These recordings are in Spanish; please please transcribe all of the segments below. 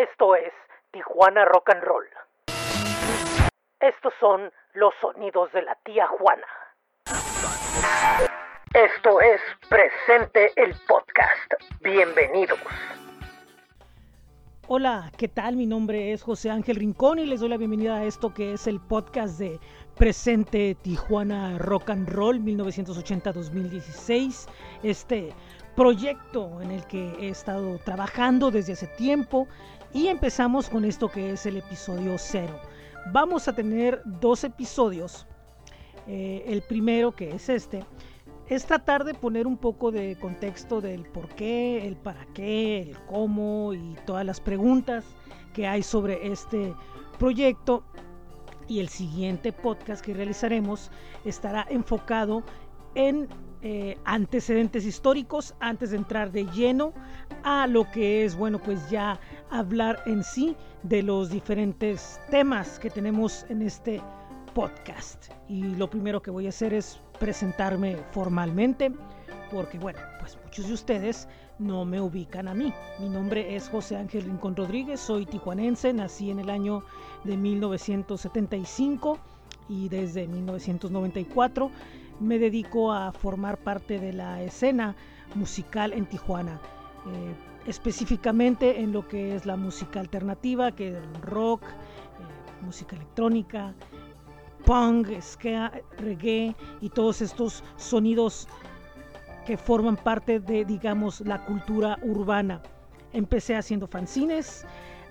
Esto es Tijuana Rock and Roll. Estos son los sonidos de la tía Juana. Esto es Presente el Podcast. Bienvenidos. Hola, ¿qué tal? Mi nombre es José Ángel Rincón y les doy la bienvenida a esto que es el podcast de Presente Tijuana Rock and Roll 1980-2016. Este proyecto en el que he estado trabajando desde hace tiempo y empezamos con esto que es el episodio cero. Vamos a tener dos episodios. Eh, el primero, que es este, es tratar de poner un poco de contexto del por qué, el para qué, el cómo y todas las preguntas que hay sobre este proyecto. Y el siguiente podcast que realizaremos estará enfocado en eh, antecedentes históricos antes de entrar de lleno a lo que es, bueno, pues ya hablar en sí de los diferentes temas que tenemos en este podcast. Y lo primero que voy a hacer es presentarme formalmente, porque bueno, pues muchos de ustedes no me ubican a mí. Mi nombre es José Ángel Rincón Rodríguez, soy tijuanense, nací en el año de 1975 y desde 1994 me dedico a formar parte de la escena musical en Tijuana. Eh, específicamente en lo que es la música alternativa, que es rock, eh, música electrónica, punk, ska, reggae y todos estos sonidos que forman parte de, digamos, la cultura urbana. Empecé haciendo fanzines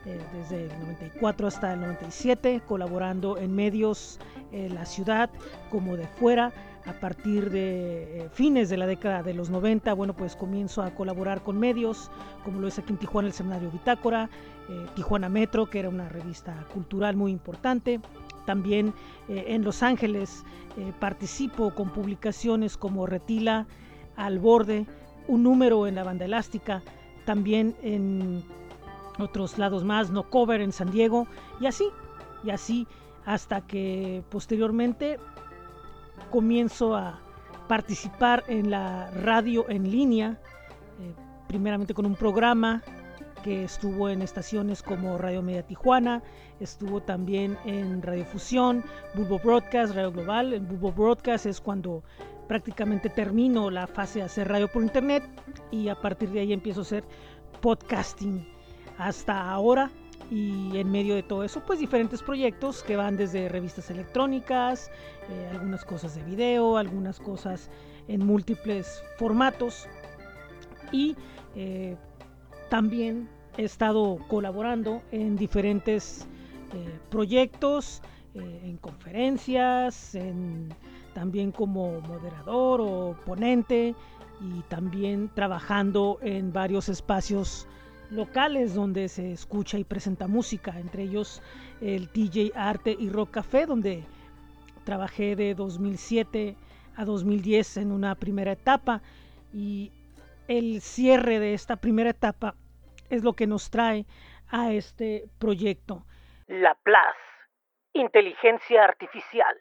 eh, desde el 94 hasta el 97, colaborando en medios en la ciudad como de fuera. A partir de eh, fines de la década de los 90, bueno, pues comienzo a colaborar con medios, como lo es aquí en Tijuana el Seminario Bitácora, eh, Tijuana Metro, que era una revista cultural muy importante, también eh, en Los Ángeles participo con publicaciones como Retila, Al Borde, un número en la banda elástica, también en otros lados más, No Cover en San Diego, y así, y así, hasta que posteriormente comienzo a participar en la radio en línea, eh, primeramente con un programa que estuvo en estaciones como Radio Media Tijuana, estuvo también en Radio Fusión, Bulbo Broadcast, Radio Global. En Bulbo Broadcast es cuando prácticamente termino la fase de hacer radio por internet y a partir de ahí empiezo a hacer podcasting hasta ahora y en medio de todo eso pues diferentes proyectos que van desde revistas electrónicas, eh, algunas cosas de video, algunas cosas en múltiples formatos. Y eh, también he estado colaborando en diferentes eh, proyectos, en conferencias, también como moderador o ponente y también trabajando en varios espacios locales donde se escucha y presenta música, entre ellos el DJ Arte y Rock Café, donde trabajé de 2007 a 2010 en una primera etapa y el cierre de esta primera etapa es lo que nos trae a este proyecto. La PLAS, inteligencia artificial.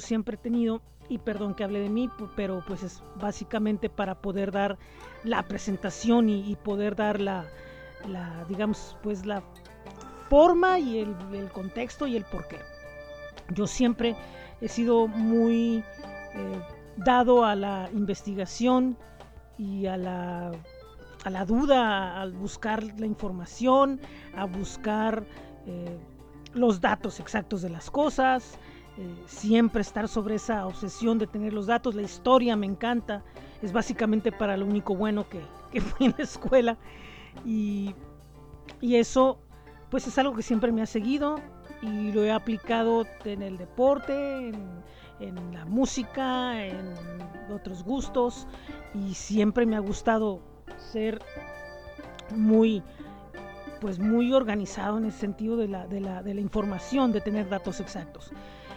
Siempre he tenido, y perdón que hable de mí, pero pues es básicamente para poder dar la presentación y, poder dar la, digamos, pues la forma y el, contexto y el porqué. Yo siempre he sido muy eh, dado a la investigación y a la a la duda, al buscar la información, a buscar eh, los datos exactos de las cosas, siempre estar sobre esa obsesión de tener los datos, la historia me encanta, es básicamente para lo único bueno que, que fui en la escuela. Y, y eso pues es algo que siempre me ha seguido y lo he aplicado en el deporte, en, en la música, en otros gustos. Y siempre me ha gustado ser muy pues muy organizado en el sentido de la, de la, de la información, de tener datos exactos.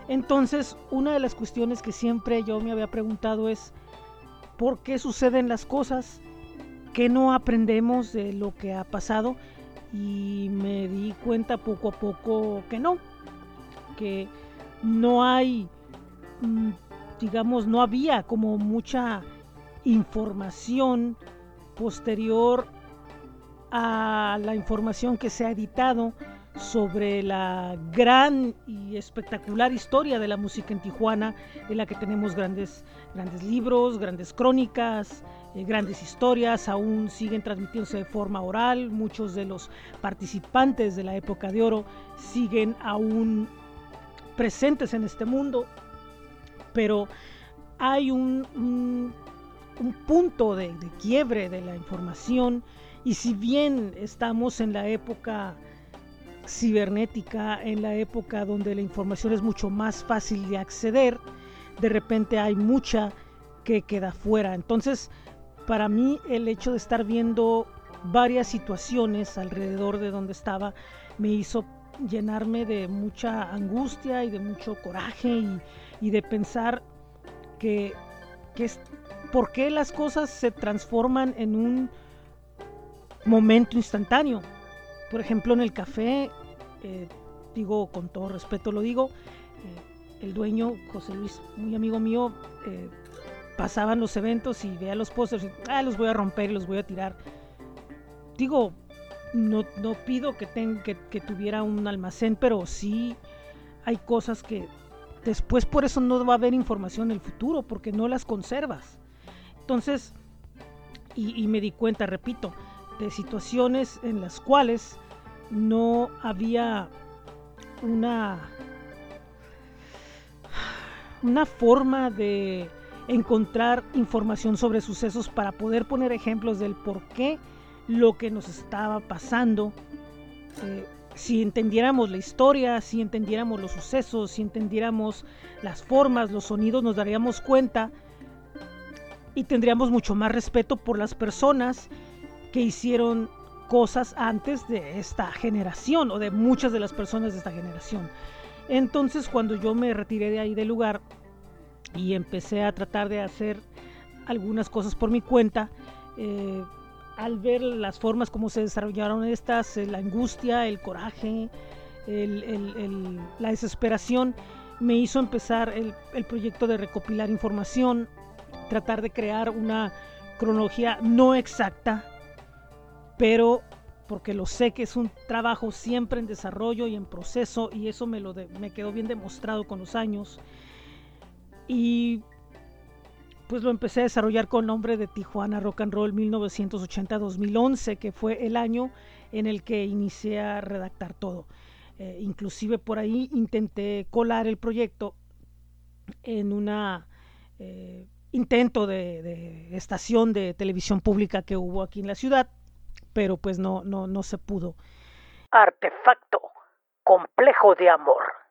Entonces, una de las cuestiones que siempre yo me había preguntado es, ¿por qué suceden las cosas? ¿Qué no aprendemos de lo que ha pasado? Y me di cuenta poco a poco que no, que no hay, mm, digamos, no había como mucha información posterior a la información que se ha editado sobre la gran y espectacular historia de la música en Tijuana, en la que tenemos grandes, grandes libros, grandes crónicas, eh, grandes historias, aún siguen transmitiéndose de forma oral, muchos de los participantes de la época de oro siguen aún presentes en este mundo, pero hay un un punto de, quiebre de la información y si bien estamos en la época cibernética, en la época donde la información es mucho más fácil de acceder, de repente hay mucha que queda fuera. Entonces, para mí el hecho de estar viendo varias situaciones alrededor de donde estaba me hizo llenarme de mucha angustia y de mucho coraje y, de pensar que, que, por qué las cosas se transforman en un momento instantáneo. Por ejemplo, en el café, eh, digo con todo respeto lo digo, eh, el dueño, José Luis, muy amigo mío, eh, pasaban los eventos y veía los pósters, ah, los voy a romper y los voy a tirar. Digo, no, no pido que, que tuviera un almacén, pero sí hay cosas que después por eso no va a haber información en el futuro, porque no las conservas. Entonces, y, me di cuenta, repito, de situaciones en las cuales no había una, una forma de encontrar información sobre sucesos para poder poner ejemplos del por qué lo que nos estaba pasando. Eh, si entendiéramos la historia, si entendiéramos los sucesos, si entendiéramos las formas, los sonidos, nos daríamos cuenta y tendríamos mucho más respeto por las personas que hicieron cosas antes de esta generación o de muchas de las personas de esta generación. Entonces cuando yo me retiré de ahí del lugar y empecé a tratar de hacer algunas cosas por mi cuenta, eh, al ver las formas como se desarrollaron estas, eh, la angustia, el coraje, la desesperación, me hizo empezar el, el proyecto de recopilar información, tratar de crear una cronología no exacta, pero porque lo sé que es un trabajo siempre en desarrollo y en proceso y eso me, lo me quedó bien demostrado con los años. Y pues lo empecé a desarrollar con nombre de Tijuana Rock and Roll 1980-2011, que fue el año en el que inicié a redactar todo. Eh, inclusive por ahí intenté colar el proyecto en una eh, intento de, estación de televisión pública que hubo aquí en la ciudad, pero pues no, no, no se pudo. Artefacto, complejo de amor.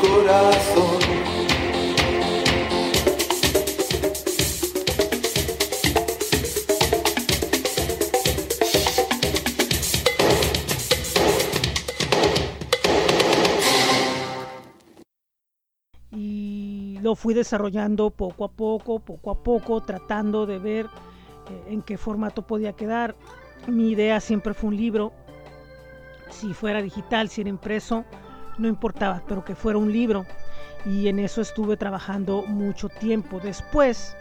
Corazón. y lo fui desarrollando poco a poco, poco a poco, tratando de ver eh, en qué formato podía quedar. Mi idea siempre fue un libro, si fuera digital, si era impreso, no importaba, pero que fuera un libro. Y en eso estuve trabajando mucho tiempo. Después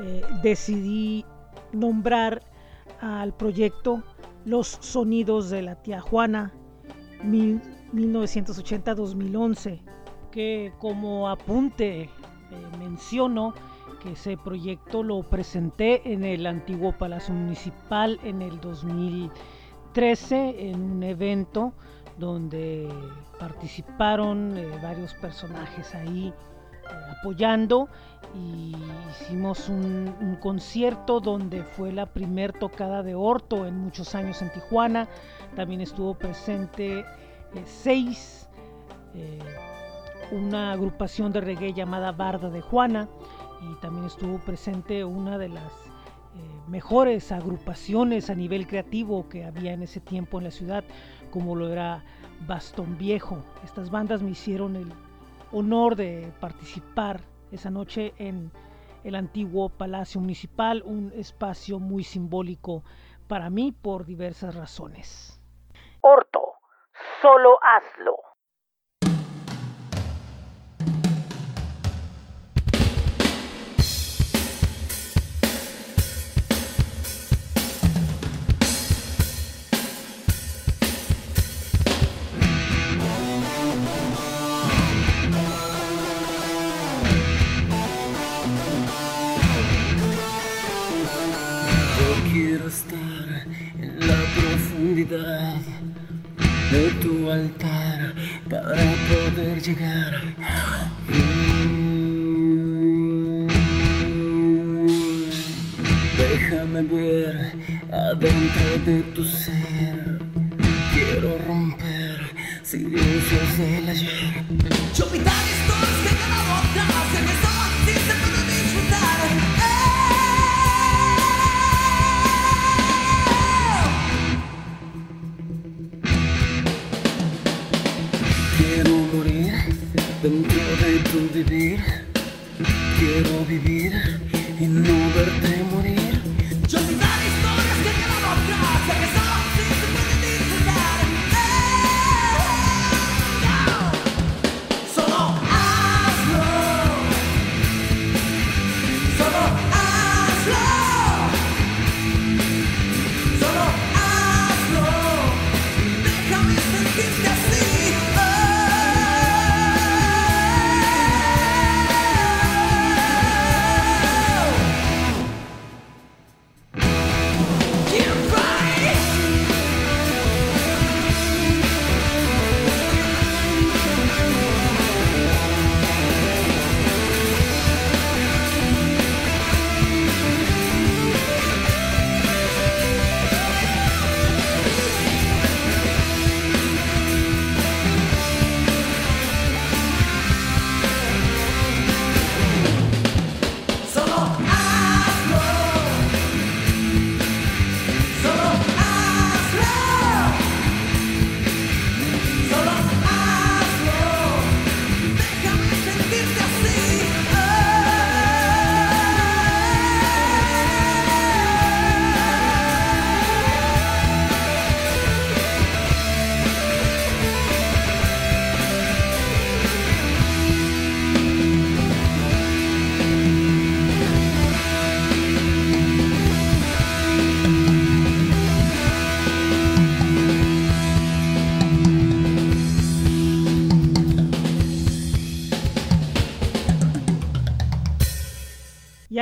eh, decidí nombrar al proyecto Los Sonidos de la Tía Juana mil- 1980-2011 que como apunte eh, menciono que ese proyecto lo presenté en el antiguo Palacio Municipal en el 2013 en un evento donde participaron eh, varios personajes ahí eh, apoyando y hicimos un, concierto donde fue la primer tocada de orto en muchos años en Tijuana. También estuvo presente eh, seis una agrupación de reggae llamada Barda de Juana y también estuvo presente una de las mejores agrupaciones a nivel creativo que había en ese tiempo en la ciudad, como lo era Bastón Viejo. Estas bandas me hicieron el honor de participar esa noche en el antiguo Palacio Municipal, un espacio muy simbólico para mí por diversas razones. Orto, solo hazlo. De tu altar para poder llegar. Déjame ver adentro de tu ser. Quiero romper silencios del ayer. Yo pintar estos de dentro de tu vivir. Quiero vivir y no verte morir.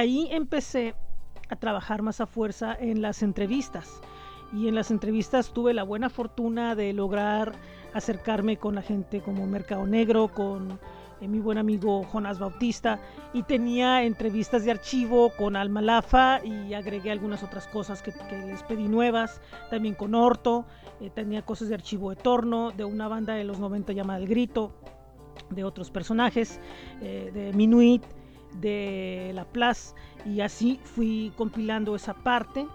Ahí empecé a trabajar más a fuerza en las entrevistas. Y en las entrevistas tuve la buena fortuna de lograr acercarme con la gente como Mercado Negro, con eh, mi buen amigo Jonás Bautista. Y tenía entrevistas de archivo con Alma Lafa y agregué algunas otras cosas que, les pedí nuevas. También con Orto. eh, tenía cosas de archivo de Torno, de una banda de los 90 llamada El Grito, de otros personajes, eh, de Minuit de La Place y así fui compilando esa parte.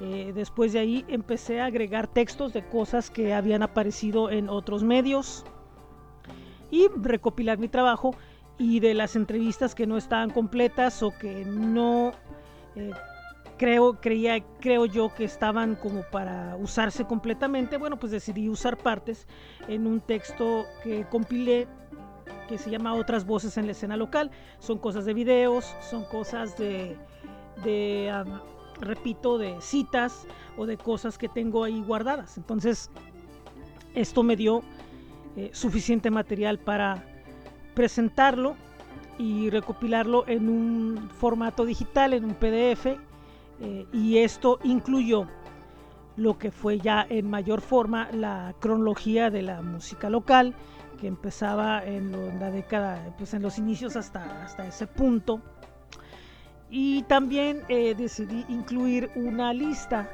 Eh, después de ahí empecé a agregar textos de cosas que habían aparecido en otros medios y recopilar mi trabajo y de las entrevistas que no estaban completas o que no eh, creo creía creo yo que estaban como para usarse completamente bueno pues decidí usar partes en un texto que compilé que se llama Otras Voces en la Escena Local. Son cosas de videos, son cosas de, de repito, de citas o de cosas que tengo ahí guardadas. Entonces, esto me dio eh, suficiente material para presentarlo y recopilarlo en un formato digital, en un PDF. eh, y esto incluyó lo que fue ya en mayor forma la cronología de la música local, que empezaba en, la década, pues en los inicios hasta, hasta ese punto. Y también eh, decidí incluir una lista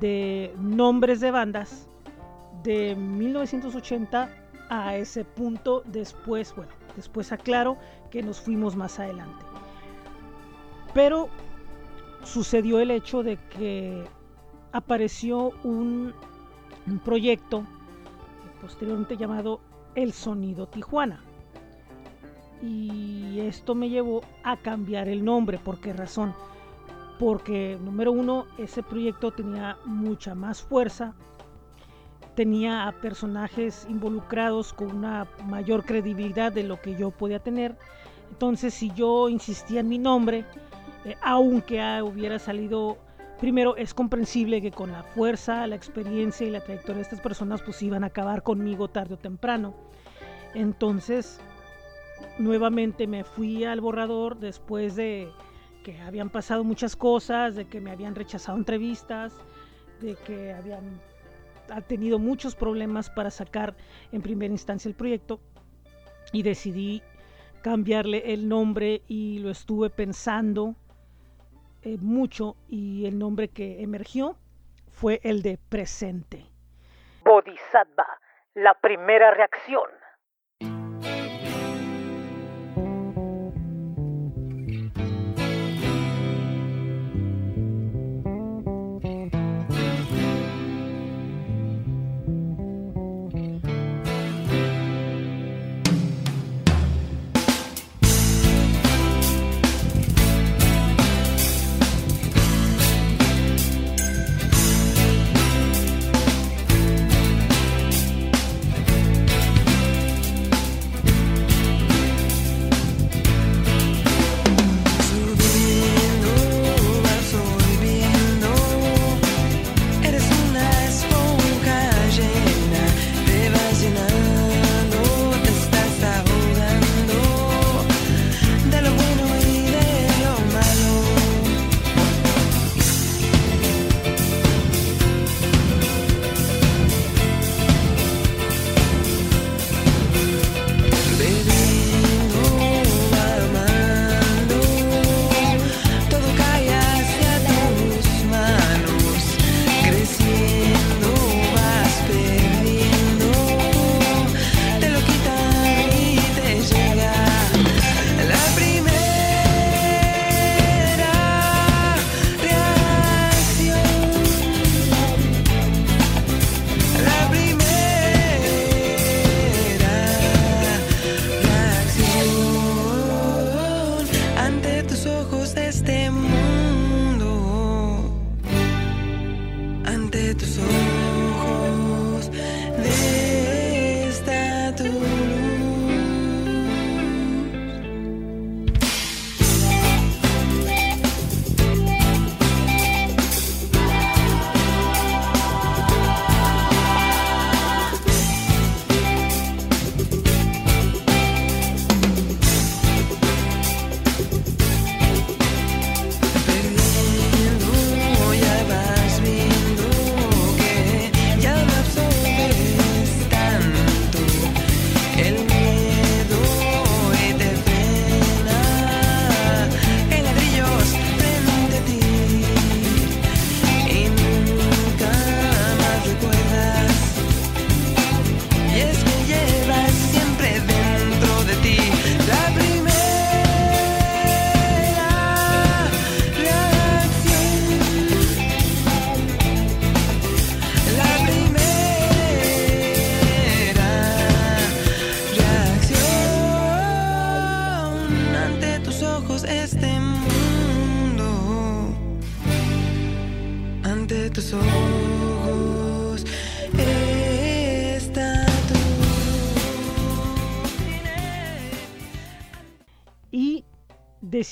de nombres de bandas de 1980 a ese punto. Después, bueno, después aclaro que nos fuimos más adelante. Pero sucedió el hecho de que apareció un, un proyecto posteriormente llamado El Sonido Tijuana. Y esto me llevó a cambiar el nombre. ¿Por qué razón? Porque, número uno, ese proyecto tenía mucha más fuerza, tenía a personajes involucrados con una mayor credibilidad de lo que yo podía tener. Entonces, si yo insistía en mi nombre, eh, aunque hubiera salido primero es comprensible que con la fuerza, la experiencia y la trayectoria de estas personas pues iban a acabar conmigo tarde o temprano. Entonces, nuevamente me fui al borrador después de que habían pasado muchas cosas, de que me habían rechazado entrevistas, de que habían ha tenido muchos problemas para sacar en primera instancia el proyecto y decidí cambiarle el nombre y lo estuve pensando eh, mucho y el nombre que emergió fue el de presente. Bodhisattva, la primera reacción.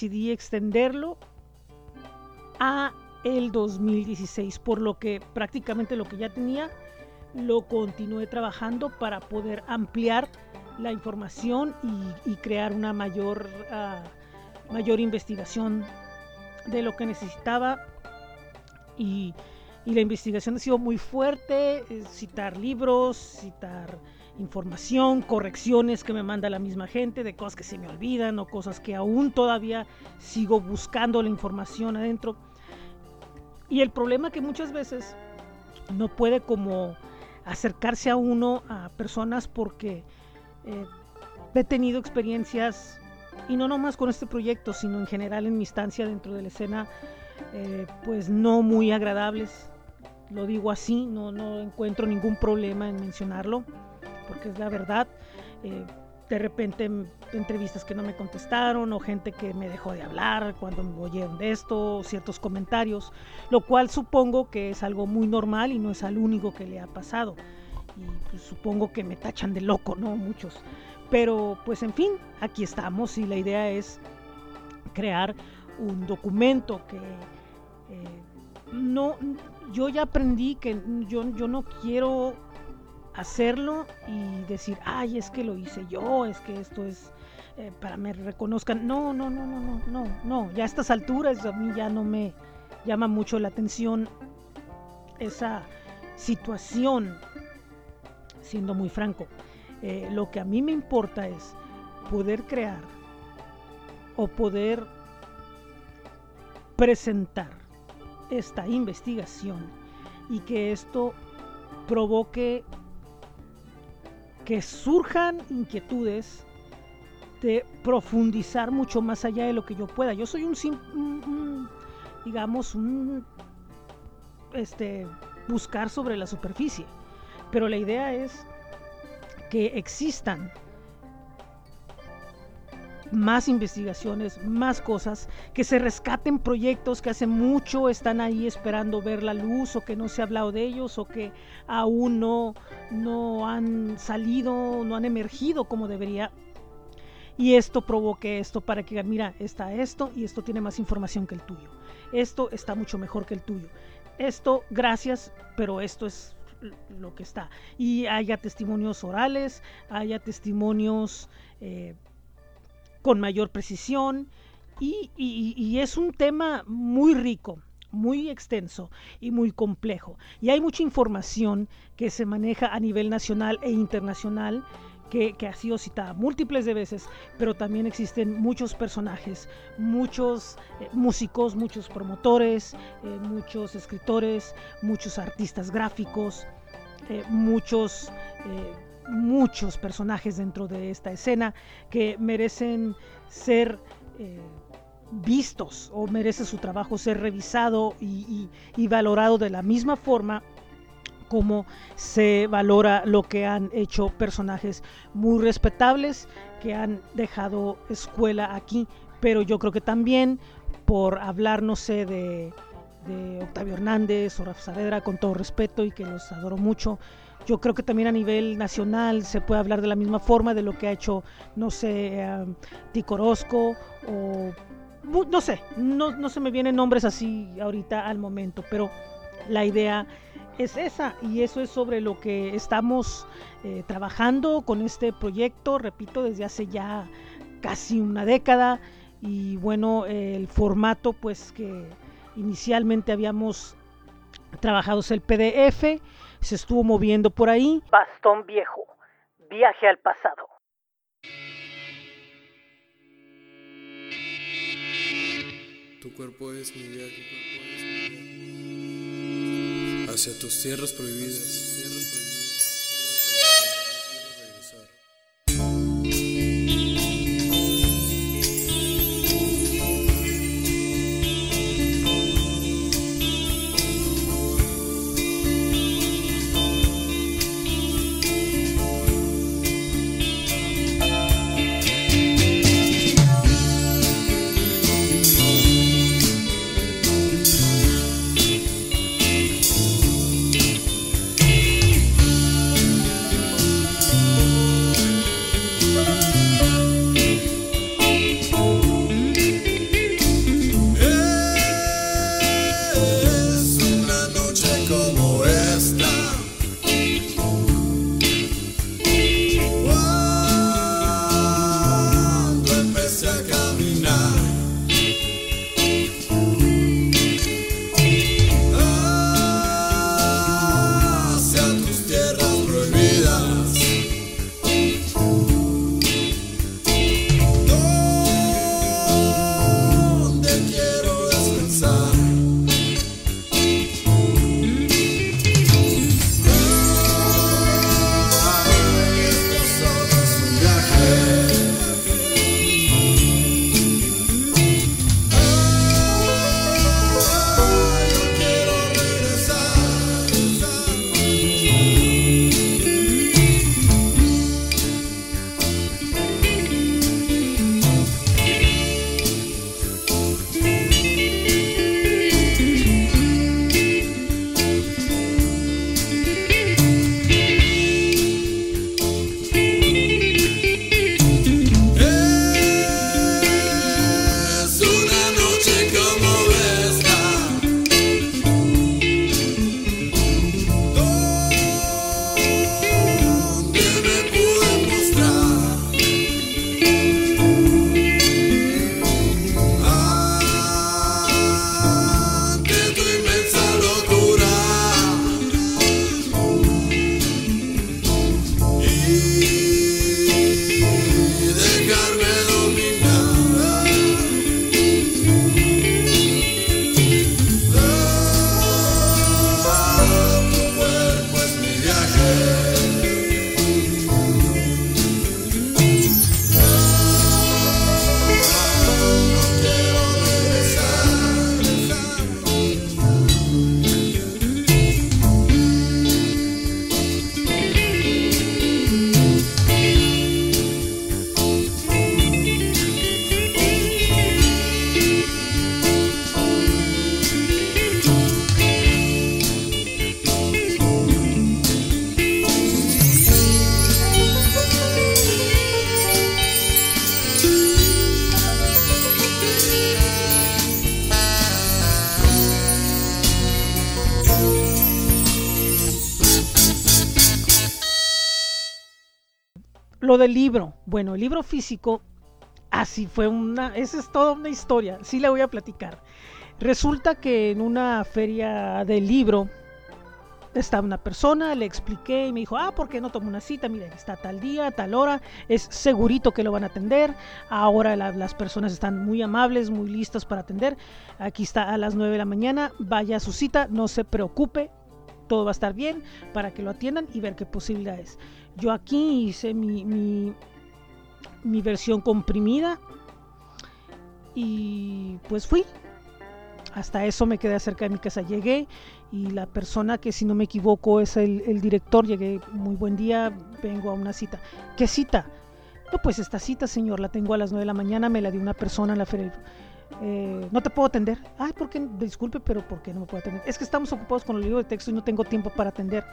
Decidí extenderlo a el 2016, por lo que prácticamente lo que ya tenía lo continué trabajando para poder ampliar la información y, crear una mayor, ah, mayor investigación de lo que necesitaba. Y, y la investigación ha sido muy fuerte, eh, citar libros, citar información, correcciones que me manda la misma gente de cosas que se me olvidan o cosas que aún todavía sigo buscando la información adentro. Y el problema que muchas veces no puede como acercarse a uno a personas porque eh, he tenido experiencias y no nomás con este proyecto, sino en general en mi estancia dentro de la escena, eh, pues no muy agradables. Lo digo así, no, no encuentro ningún problema en mencionarlo, porque es la verdad. Eh, de repente entrevistas que no me contestaron o gente que me dejó de hablar cuando me oyeron de esto, ciertos comentarios, lo cual supongo que es algo muy normal y no es al único que le ha pasado. Y pues, supongo que me tachan de loco, ¿no? Muchos. Pero pues en fin, aquí estamos y la idea es crear un documento que eh, no, yo ya aprendí que yo, yo no quiero hacerlo y decir, ay, es que lo hice yo, es que esto es eh, para me reconozcan. No, no, no, no, no, no, no. Ya a estas alturas a mí ya no me llama mucho la atención esa situación, siendo muy franco. Eh, lo que a mí me importa es poder crear o poder presentar esta investigación y que esto provoque que surjan inquietudes de profundizar mucho más allá de lo que yo pueda. Yo soy un, un, digamos, un este buscar sobre la superficie, pero la idea es que existan más investigaciones, más cosas, que se rescaten proyectos que hace mucho están ahí esperando ver la luz o que no se ha hablado de ellos o que aún no, no han salido, no han emergido como debería. Y esto provoque esto para que digan, mira, está esto y esto tiene más información que el tuyo. Esto está mucho mejor que el tuyo. Esto, gracias, pero esto es lo que está. Y haya testimonios orales, haya testimonios eh, con mayor precisión y, y- es un tema muy rico, muy extenso y muy complejo. Y hay mucha información que se maneja a nivel nacional e internacional que, ha sido citada múltiples de veces, pero también existen muchos personajes, muchos eh, músicos, muchos promotores, eh, muchos escritores, muchos artistas gráficos, eh, muchos, muchos personajes dentro de esta escena que merecen ser eh, vistos o merece su trabajo ser revisado y, y- y valorado de la misma forma como se valora lo que han hecho personajes muy respetables que han dejado escuela aquí, pero yo creo que también por hablar, no sé, de de Octavio Hernández o Rafa Saavedra, con todo respeto y que los adoro mucho. Yo creo que también a nivel nacional se puede hablar de la misma forma de lo que ha hecho, no sé, eh, Tico Orozco o no sé, no, no se me vienen nombres así ahorita al momento, pero la idea es esa y eso es sobre lo que estamos eh, trabajando con este proyecto, repito, desde hace ya casi una década y bueno, el formato pues que inicialmente habíamos trabajado es el PDF, se estuvo moviendo por ahí Bastón viejo. Viaje al pasado. Tu cuerpo es mi viaje. Hacia tus tierras prohibidas. Libro. Bueno, el libro físico, así fue una, esa es toda una historia, sí la voy a platicar. Resulta que en una feria del libro estaba una persona, le expliqué y me dijo, ah, ¿por qué no tomo una cita? Mira, está tal día, tal hora, es segurito que lo van a atender. Ahora la- las personas están muy amables, muy listas para atender. Aquí está a las 9 de la mañana, vaya a su cita, no se preocupe, todo va a estar bien para que lo atiendan y ver qué posibilidades. Yo aquí hice mi, mi, versión comprimida y pues fui. Hasta eso me quedé cerca de mi casa. Llegué y la persona que si no me equivoco es el, el director, llegué muy buen día, vengo a una cita. ¿Qué cita? No, pues esta cita, señor, la tengo a las 9 de la mañana, me la dio una persona en la feria. Eh, no te puedo atender. Ay, ¿por qué? Disculpe, pero ¿por qué no me puedo atender? Es que estamos ocupados con el libro de texto y no tengo tiempo para atender.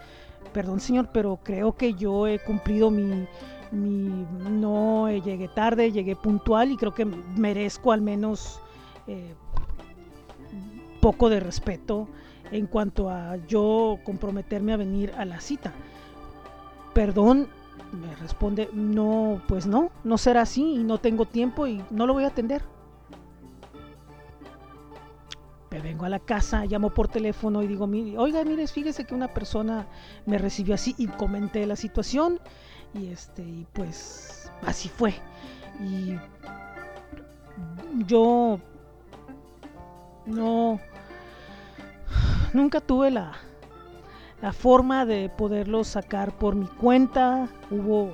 Perdón, señor, pero creo que yo he cumplido mi... mi no eh, llegué tarde, llegué puntual y creo que merezco al menos eh, poco de respeto en cuanto a yo comprometerme a venir a la cita. Perdón, me responde, no, pues no, no será así y no tengo tiempo y no lo voy a atender. Me vengo a la casa, llamo por teléfono y digo, "Mire, oiga, mire, fíjese que una persona me recibió así y comenté la situación y este, y pues así fue. Y yo no, nunca tuve la, la forma de poderlo sacar por mi cuenta. Hubo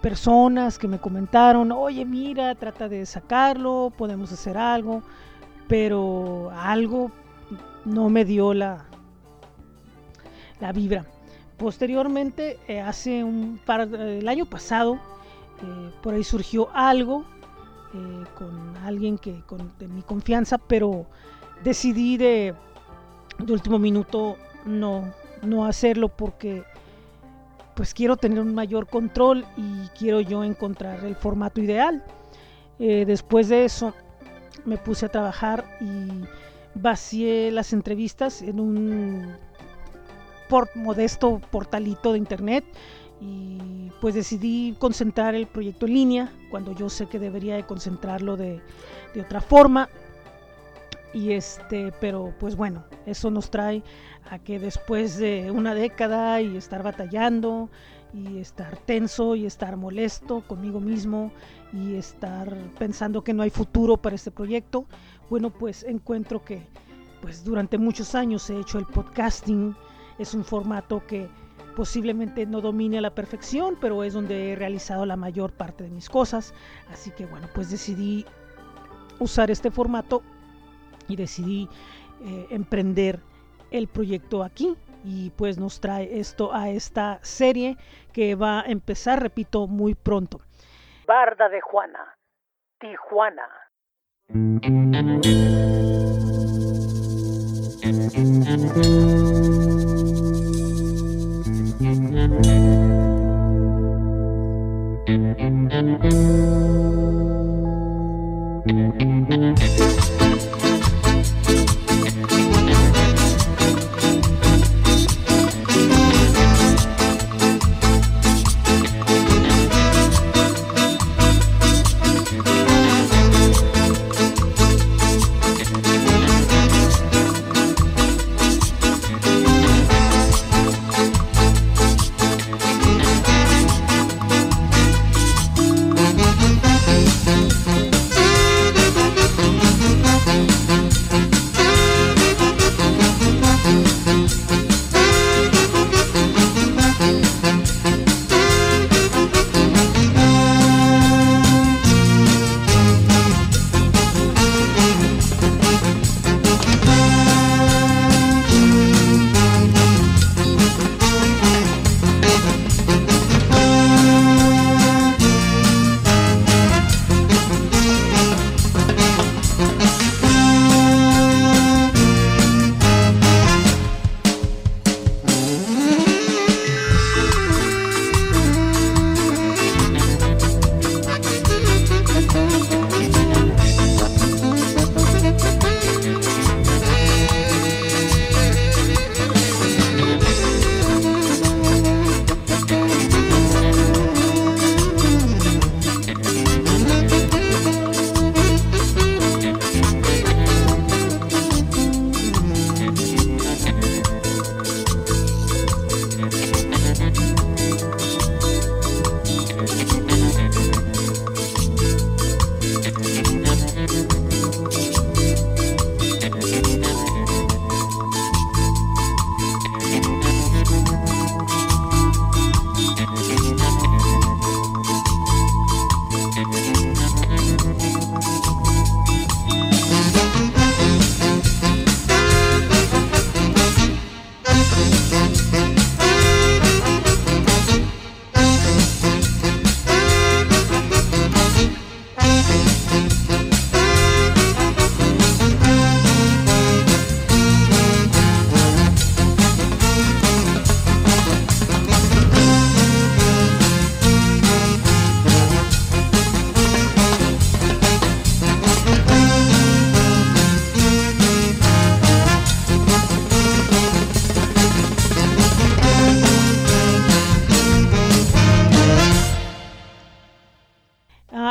personas que me comentaron, oye, mira, trata de sacarlo, podemos hacer algo, pero algo no me dio la, la vibra. Posteriormente, eh, hace un par, el año pasado, eh, por ahí surgió algo eh, con alguien que con, de mi confianza, pero decidí de, último minuto no, no hacerlo porque pues quiero tener un mayor control y quiero yo encontrar el formato ideal. Después de eso me puse a trabajar y vacié las entrevistas en un modesto portalito de internet y pues decidí concentrar el proyecto en línea cuando yo sé que debería de concentrarlo de, de otra forma. Y este pero pues bueno eso nos trae a que después de una década y estar batallando y estar tenso y estar molesto conmigo mismo y estar pensando que no hay futuro para este proyecto bueno pues encuentro que pues durante muchos años he hecho el podcasting. Es un formato que posiblemente no domine a la perfección pero es donde he realizado la mayor parte de mis cosas. Así que bueno pues decidí usar este formato y decidí eh, emprender el proyecto aquí. Y pues nos trae esto a esta serie que va a empezar, repito, muy pronto. Barda de Juana, Tijuana.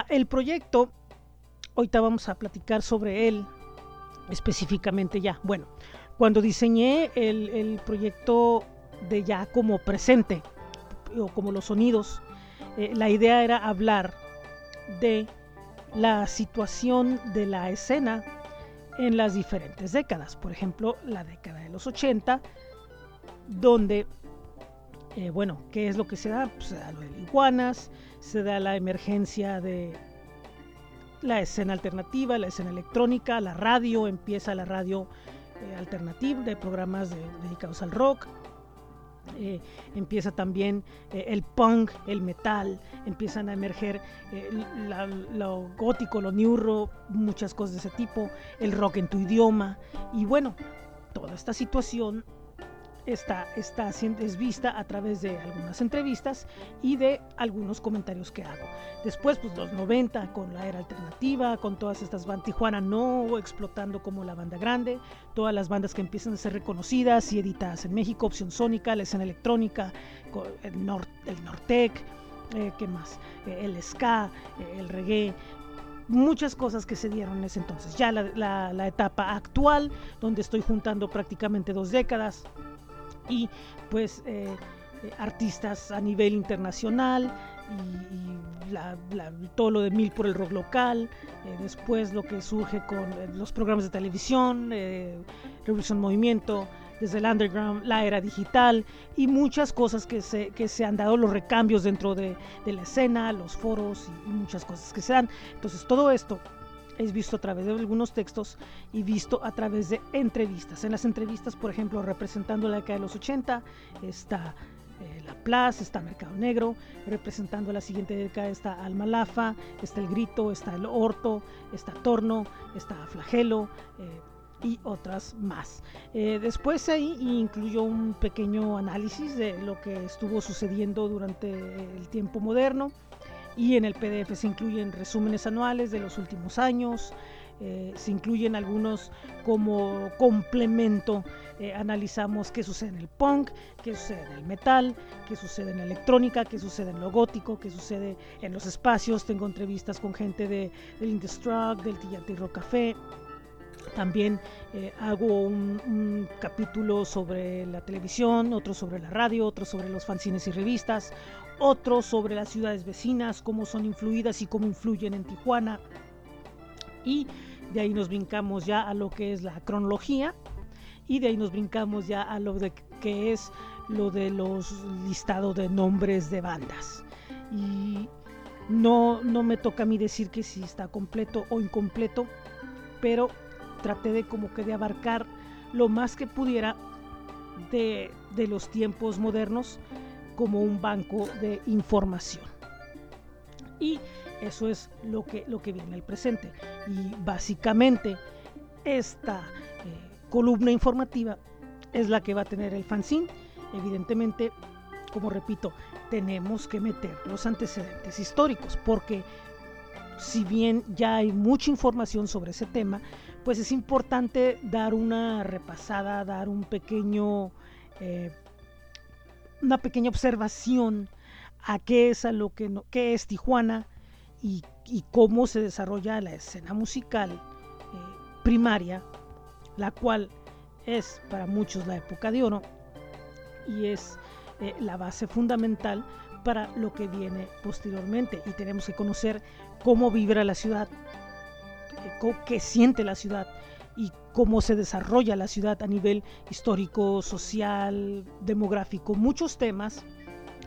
El proyecto, ahorita vamos a platicar sobre él específicamente ya. Bueno, cuando diseñé el, el proyecto de ya como presente, o como los sonidos, eh, la idea era hablar de la situación de la escena en las diferentes décadas. Por ejemplo, la década de los 80, donde, eh, bueno, ¿qué es lo que se da? Pues se da lo de iguanas, se da la emergencia de la escena alternativa, la escena electrónica, la radio, empieza la radio eh, alternativa de programas de- dedicados al rock. eh, empieza también eh, el punk, el metal, empiezan a emerger lo gótico, lo neuro, muchas cosas de ese tipo, el rock en tu idioma. Y bueno, toda esta situación está, está es vista a través de algunas entrevistas y de algunos comentarios que hago. Después, pues los 90 con la era alternativa, con todas estas bandas, Tijuana no explotando como la banda grande, todas las bandas que empiezan a ser reconocidas y editadas en México, Opción Sónica, la escena electrónica, el, nor, el Nortec, eh, ¿qué más? Eh, el ska, eh, el reggae, muchas cosas que se dieron en ese entonces. Ya la- la etapa actual, donde estoy juntando prácticamente dos décadas y pues eh, eh, artistas a nivel internacional y, y la- todo lo de Mil por el rock local, eh, después lo que surge con eh, los programas de televisión, eh, Revolución Movimiento, desde el underground, la era digital y muchas cosas que se, que se han dado, los recambios dentro de, de la escena, los foros y, y muchas cosas que se dan. Entonces todo esto es visto a través de algunos textos y visto a través de entrevistas. En las entrevistas, por ejemplo, representando la década de los 80, está eh, La Plaza, está Mercado Negro, representando la siguiente década está Alma Lafa, está El Grito, está El Orto, está Torno, está Flagelo. eh, y otras más. Eh, después ahí incluyó un pequeño análisis de lo que estuvo sucediendo durante el tiempo moderno y en el PDF se incluyen resúmenes anuales de los últimos años, eh, se incluyen algunos como complemento, eh, analizamos qué sucede en el punk, qué sucede en el metal, qué sucede en la electrónica, qué sucede en lo gótico, qué sucede en los espacios, tengo entrevistas con gente de, del Indestruct, del Tillate Rock Café, también eh, hago un, un, capítulo sobre la televisión, otro sobre la radio, otro sobre los fanzines y revistas, otro sobre las ciudades vecinas, cómo son influidas y cómo influyen en Tijuana. Y de ahí nos brincamos ya a lo que es la cronología y de ahí nos brincamos ya a lo de que es lo de los listados de nombres de bandas. Y no, no me toca a mí decir que si está completo o incompleto, pero traté de como que de abarcar lo más que pudiera de, de, los tiempos modernos como un banco de información. Y eso es lo que, lo que viene al presente. Y básicamente esta eh, columna informativa es la que va a tener el fanzine. Evidentemente, como repito, tenemos que meter los antecedentes históricos porque si bien ya hay mucha información sobre ese tema, pues es importante dar una repasada, dar un pequeño, eh, una pequeña observación a qué es a lo que, no, qué es Tijuana y, cómo se desarrolla la escena musical eh, primaria, la cual es para muchos la época de oro y es eh, la base fundamental para lo que viene posteriormente. Y tenemos que conocer cómo vibra la ciudad, qué siente la ciudad cómo se desarrolla la ciudad a nivel histórico, social, demográfico, muchos temas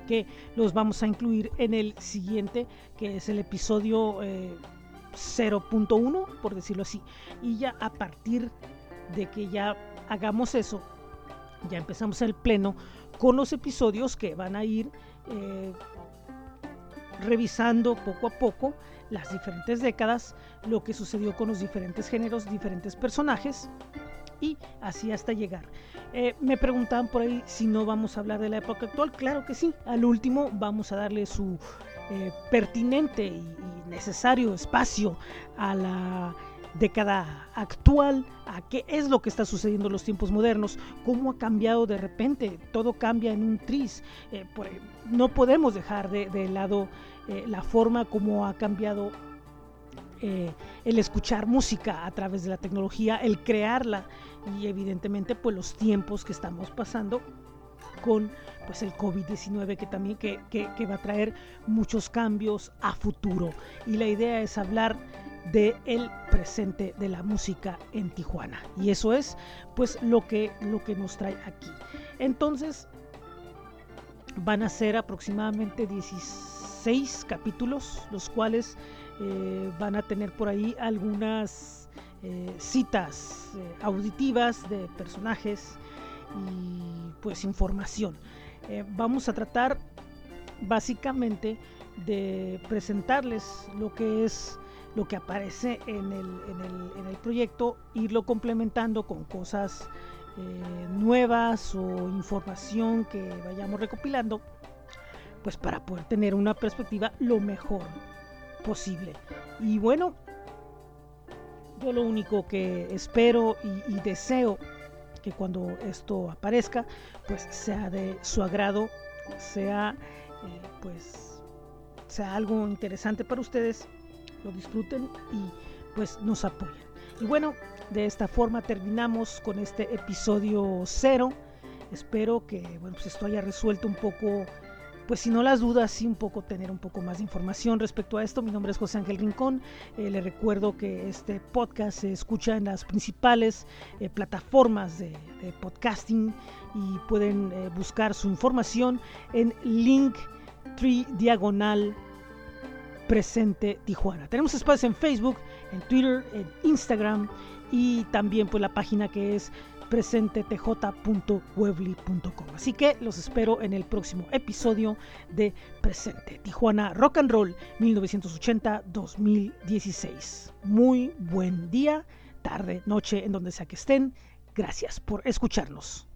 que los vamos a incluir en el siguiente, que es el episodio eh, 0.1, por decirlo así. Y ya a partir de que ya hagamos eso, ya empezamos el pleno con los episodios que van a ir eh, revisando poco a poco las diferentes décadas, lo que sucedió con los diferentes géneros, diferentes personajes y así hasta llegar. Eh, me preguntaban por ahí si no vamos a hablar de la época actual. Claro que sí, al último vamos a darle su eh, pertinente y, necesario espacio a la década actual, a qué es lo que está sucediendo en los tiempos modernos, cómo ha cambiado de repente, todo cambia en un tris. Eh, no podemos dejar de, de lado eh, la forma como ha cambiado eh, el escuchar música a través de la tecnología, el crearla. Y evidentemente pues los tiempos que estamos pasando con pues el COVID-19 que también que, que, va a traer muchos cambios a futuro. Y la idea es hablar de el presente de la música en Tijuana. Y eso es pues lo que lo que nos trae aquí. Entonces van a ser aproximadamente 16 capítulos los cuales eh, van a tener por ahí algunas eh, citas eh, auditivas de personajes y pues información. Vamos a tratar básicamente de presentarles lo que es lo que aparece en el, en el, en el proyecto, irlo complementando con cosas nuevas o información que vayamos recopilando, pues para poder tener una perspectiva lo mejor posible. Y bueno, yo lo único que espero y, deseo que cuando esto aparezca, pues sea de su agrado, sea eh, pues sea algo interesante para ustedes, lo disfruten y pues nos apoyen. Y bueno, de esta forma terminamos con este episodio cero. Espero que bueno, pues esto haya resuelto un poco pues si no las dudas, sí un poco tener un poco más de información respecto a esto. Mi nombre es José Ángel Rincón. Eh, le recuerdo que este podcast se escucha en las principales eh, plataformas de, podcasting y pueden eh, buscar su información en Linktree Diagonal Presente Tijuana. Tenemos espacio en Facebook, en Twitter, en Instagram y también pues la página que es presentetj.weebly.com. Así que los espero en el próximo episodio de Presente Tijuana Rock and Roll 1980-2016. Muy buen día, tarde, noche, en donde sea que estén. Gracias por escucharnos.